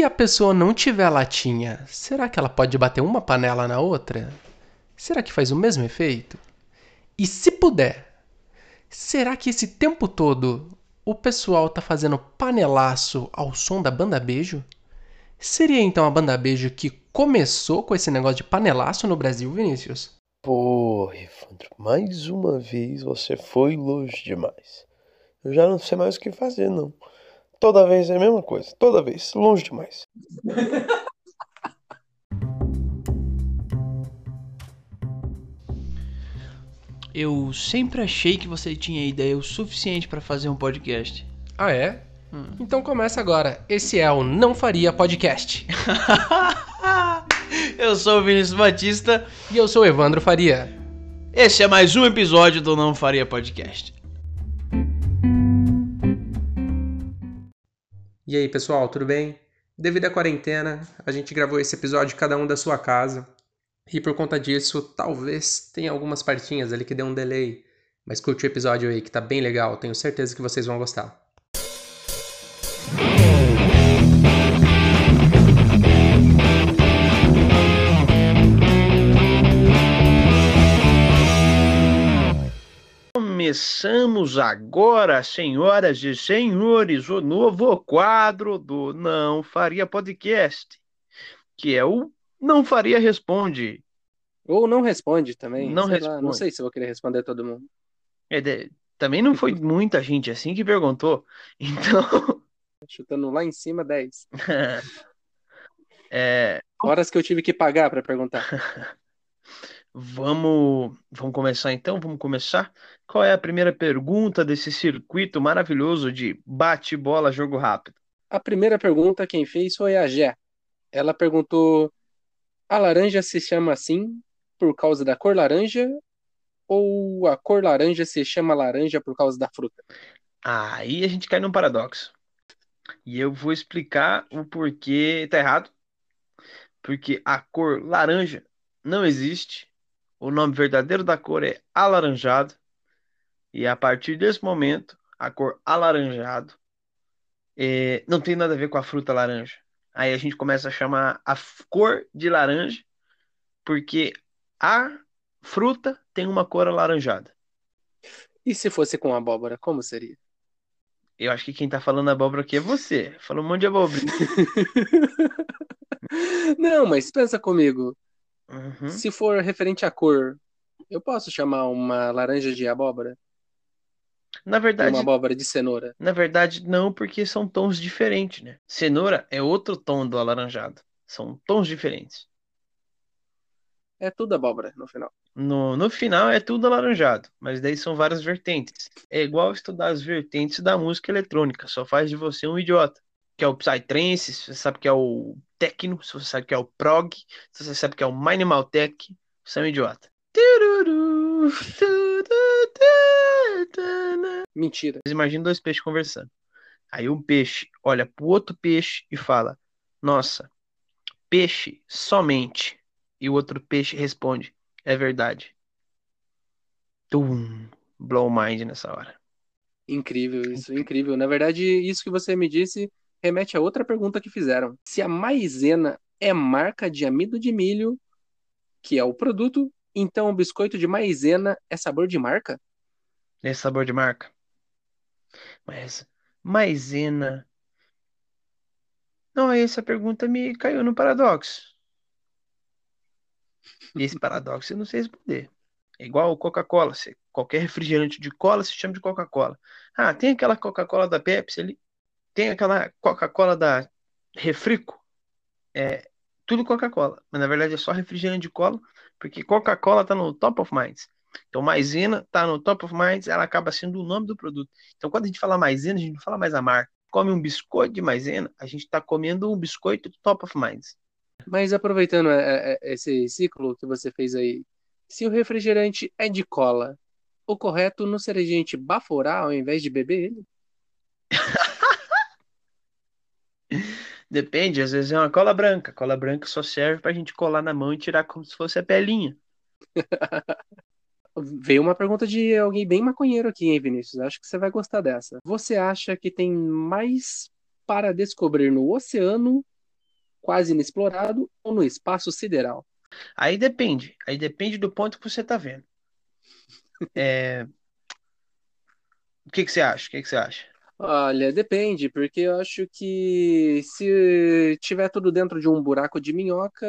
se a pessoa não tiver latinha, será que ela pode bater uma panela na outra? Será que faz o mesmo efeito? E se puder, será que esse tempo todo o pessoal tá fazendo panelaço ao som da banda beijo? Seria então a banda beijo que começou com esse negócio de panelaço no Brasil, Vinícius? Pô, Evandro, mais uma vez você foi longe demais. Eu já não sei mais o que fazer, não. Toda vez é a mesma coisa, toda vez, longe demais. Eu sempre achei que você tinha ideia o suficiente pra fazer um podcast. Ah, é? Então começa agora. Esse é o Não Faria Podcast. Eu sou o Vinícius Batista. E eu sou o Evandro Faria. Esse é mais um episódio do Não Faria Podcast. E aí, pessoal, tudo bem? Devido à quarentena, a gente gravou esse episódio cada um da sua casa. E por conta disso, talvez tenha algumas partinhas ali que dê um delay. Mas curte o episódio aí, que tá bem legal. Tenho certeza que vocês vão gostar. Começamos agora, senhoras e senhores, o novo quadro do Não Faria Podcast, que é o Não Faria Responde. Ou não responde também. Não sei lá, responde. não sei se eu vou querer responder todo mundo. É, de- também não foi muita gente assim que perguntou, então Chutando lá em cima 10. é, Horas que eu tive que pagar pra perguntar. vamos, vamos começar então, vamos começar. Qual é a primeira pergunta desse circuito maravilhoso de bate-bola, jogo rápido? A primeira pergunta quem fez foi a Gé. Ela perguntou: a laranja se chama assim por causa da cor laranja ou a cor laranja se chama laranja por causa da fruta? Aí a gente cai num paradoxo. E eu vou explicar o porquê tá errado. Porque a cor laranja não existe. O nome verdadeiro da cor é alaranjado. E a partir desse momento, a cor alaranjado eh, não tem nada a ver com a fruta laranja. Aí a gente começa a chamar a cor de laranja, porque a fruta tem uma cor alaranjada. E se fosse com abóbora, como seria? Eu acho que quem tá falando abóbora aqui é você. Falou um monte de abóbora. Não, mas pensa comigo. Uhum. Se for referente à cor, eu posso chamar uma laranja de abóbora? Na verdade, uma abóbora de cenoura? na verdade, não, porque são tons diferentes, né? Cenoura é outro tom do alaranjado. São tons diferentes. É tudo abóbora no final. No, no final é tudo alaranjado, mas daí são várias vertentes. É igual estudar as vertentes da música eletrônica, só faz de você um idiota. Que é o Psytrance, se você sabe que é o Techno, se você sabe que é o Prog, se você sabe que é o Minimal Tech, você é um idiota. Mentira. Imagina dois peixes conversando. Aí um peixe olha pro outro peixe e fala: Nossa, peixe somente. E o outro peixe responde: É verdade. Tum, blow mind nessa hora. Incrível isso, incrível. Na verdade, isso que você me disse remete a outra pergunta que fizeram. Se a maizena é marca de amido de milho, que é o produto, então o biscoito de maizena é sabor de marca? Esse sabor de marca. Mas, maisena. Não, essa pergunta me caiu no paradoxo. E esse paradoxo eu não sei responder. É igual Coca-Cola. Qualquer refrigerante de cola se chama de Coca-Cola. Ah, tem aquela Coca-Cola da Pepsi ali. Tem aquela Coca-Cola da Refrico. É tudo Coca-Cola. Mas na verdade é só refrigerante de cola, porque Coca-Cola tá no top of minds. Então, maisena tá no top of minds, ela acaba sendo o nome do produto. Então, quando a gente fala maisena, a gente não fala mais a marca. Come um biscoito de maisena, a gente tá comendo um biscoito top of minds. Mas aproveitando é, é, esse ciclo que você fez aí, se o refrigerante é de cola, o correto não seria a gente baforar ao invés de beber ele? Depende, às vezes é uma cola branca. Cola branca só serve pra gente colar na mão e tirar como se fosse a pelinha. Veio uma pergunta de alguém bem maconheiro aqui, hein, Vinícius? Acho que você vai gostar dessa. Você acha que tem mais para descobrir no oceano quase inexplorado ou no espaço sideral? Aí depende. Aí depende do ponto que você tá vendo. É... O que que você acha? O que que você acha? Olha, depende, porque eu acho que se tiver tudo dentro de um buraco de minhoca,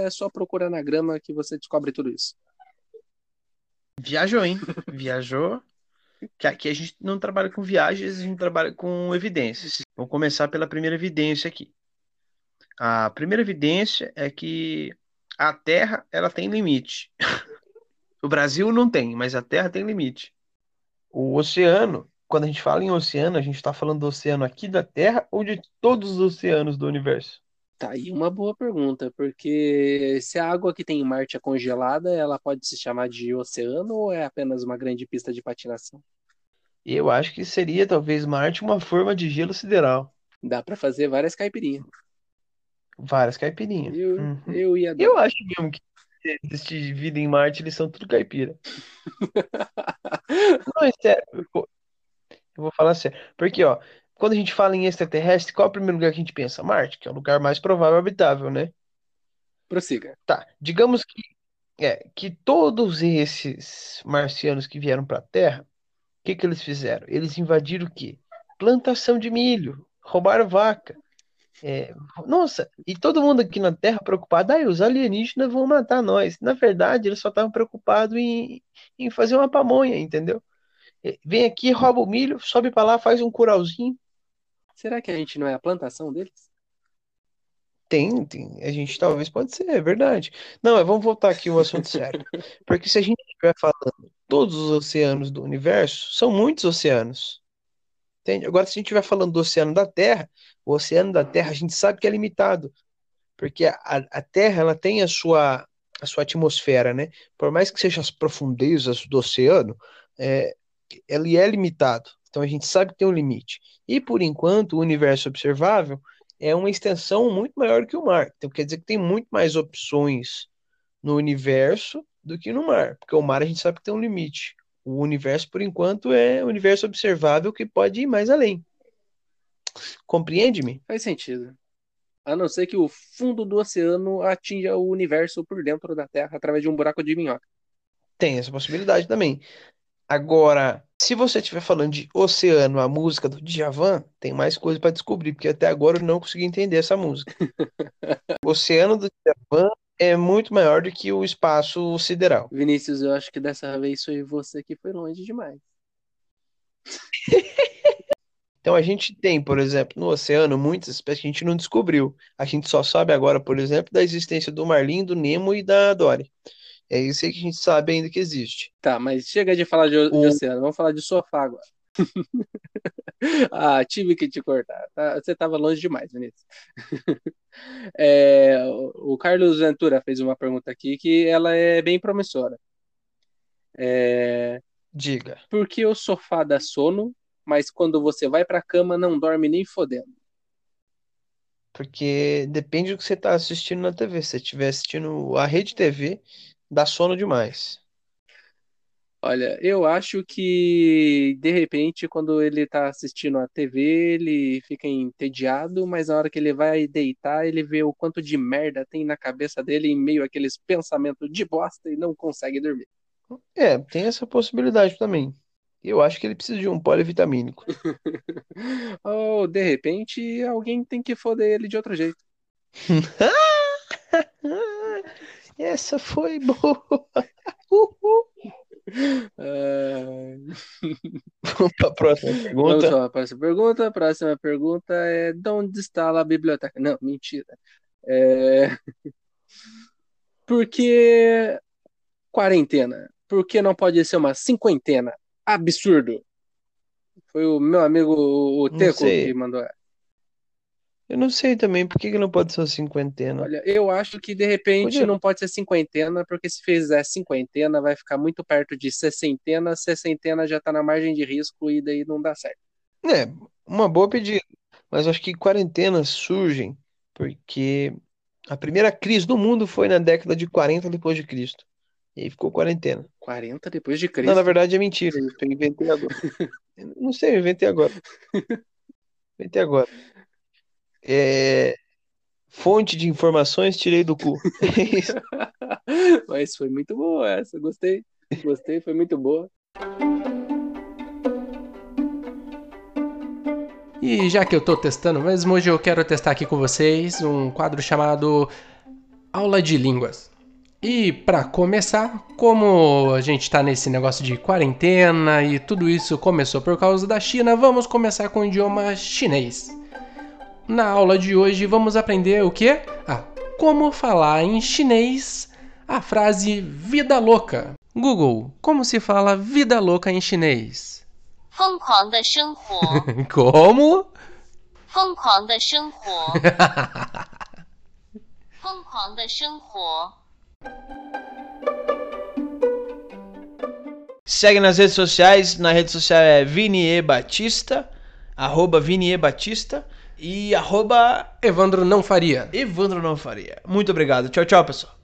é só procurar na grama que você descobre tudo isso. Viajou, hein? Viajou. Que aqui a gente não trabalha com viagens, a gente trabalha com evidências. Vamos começar pela primeira evidência aqui. A primeira evidência é que a Terra ela tem limite. O Brasil não tem, mas a Terra tem limite. O oceano, quando a gente fala em oceano, a gente está falando do oceano aqui da Terra ou de todos os oceanos do universo? Tá aí uma boa pergunta, porque se a água que tem em Marte é congelada, ela pode se chamar de oceano ou é apenas uma grande pista de patinação? Eu acho que seria talvez Marte uma forma de gelo sideral. Dá pra fazer várias caipirinhas. Várias caipirinhas. Eu, Uhum. eu ia dar. Eu acho mesmo que existe vida em Marte, eles são tudo caipira. Não, é sério. Eu vou, falar sério. Porque, ó, quando a gente fala em extraterrestre, qual é o primeiro lugar que a gente pensa? Marte, que é o lugar mais provável habitável, né? Prossiga. Tá, digamos que, é, que todos esses marcianos que vieram para a Terra, o que que eles fizeram? Eles invadiram o quê? Plantação de milho, roubaram vaca. É, nossa, e todo mundo aqui na Terra preocupado, ah, os alienígenas vão matar nós. Na verdade, eles só estavam preocupados em, em fazer uma pamonha, entendeu? É, Vem aqui, rouba o milho, sobe para lá, faz um curauzinho. Será que a gente não é a plantação deles? Tem, tem. A gente talvez pode ser, é verdade. Não, mas vamos voltar aqui ao assunto sério. Porque se a gente estiver falando todos os oceanos do universo, são muitos oceanos. Entende? Agora, se a gente estiver falando do oceano da Terra, o oceano da Terra a gente sabe que é limitado. Porque a, a Terra ela tem a sua, a sua atmosfera, né? Por mais que sejam as profundezas do oceano, é, ele é limitado. Então a gente sabe que tem um limite. E por enquanto, o universo observável é uma extensão muito maior que o mar. Então quer dizer que tem muito mais opções no universo do que no mar, porque o mar a gente sabe que tem um limite. O universo, por enquanto, é um universo observável que pode ir mais além. Compreende-me? Faz sentido. A não ser que o fundo do oceano atinja o universo por dentro da Terra através de um buraco de minhoca. Tem essa possibilidade também. Agora, se você estiver falando de Oceano, a música do Djavan, tem mais coisa para descobrir, porque até agora eu não consegui entender essa música. O Oceano do Djavan é muito maior do que o espaço sideral. Vinícius, eu acho que dessa vez foi você que foi longe demais. Então a gente tem, por exemplo, no oceano, muitas espécies que a gente não descobriu. A gente só sabe agora, por exemplo, da existência do marlim, do Nemo e da Dory. É isso aí que a gente sabe ainda que existe. Tá, mas chega de falar de, o- de oceano, vamos falar de sofá agora. Ah, tive que te cortar. tá? Você estava longe demais, Vinícius. É, o Carlos Ventura fez uma pergunta aqui que ela é bem promissora. É, Diga. por que o sofá dá sono, mas quando você vai pra cama não dorme nem fodendo? Porque depende do que você está assistindo na TV. Se você estiver assistindo a Rede TV, dá sono demais. Olha, eu acho que de repente, quando ele tá assistindo a TV, ele fica entediado, mas na hora que ele vai deitar, ele vê o quanto de merda tem na cabeça dele em meio àqueles pensamentos de bosta e não consegue dormir. É, tem essa possibilidade também. Eu acho que ele precisa de um polivitamínico. Ou de repente, alguém tem que foder ele de outro jeito. Essa foi boa. Uhul. Ah, Vamos para a próxima Vamos pergunta. para a próxima pergunta. A próxima pergunta é: de onde está a biblioteca? Não, mentira. É... Por que quarentena? Por que não pode ser uma cinquentena? Absurdo. Foi o meu amigo o Teco que mandou. Eu não sei também por que que não pode ser uma cinquentena. Olha, eu acho que de repente Podia. não pode ser cinquentena, porque se fizer cinquentena vai ficar muito perto de sessentena, sessentena já tá na margem de risco e daí não dá certo. É, uma boa pedida. Mas acho que quarentenas surgem porque a primeira crise do mundo foi na década de 40 depois de Cristo. E aí ficou quarentena. 40 depois de Não, Cristo. na verdade é mentira. Eu inventei agora. Não sei, eu inventei agora. Inventei agora. É, Fonte de informações tirei do cu. É. Mas foi muito boa essa, gostei. Gostei, foi muito boa. E já que eu tô testando mesmo, hoje eu quero testar aqui com vocês um quadro chamado Aula de Línguas. E para começar, como a gente tá nesse negócio de quarentena e tudo isso começou por causa da China, vamos começar com o idioma chinês. Na aula de hoje vamos aprender o que? Ah, como falar em chinês a frase vida louca. Google, como se fala vida louca em chinês? como? Segue nas redes sociais, na rede social é Vinie Batista, arroba Vinie Batista e arroba Evandro não faria. Evandro Não Faria. Muito obrigado. Tchau, tchau, pessoal.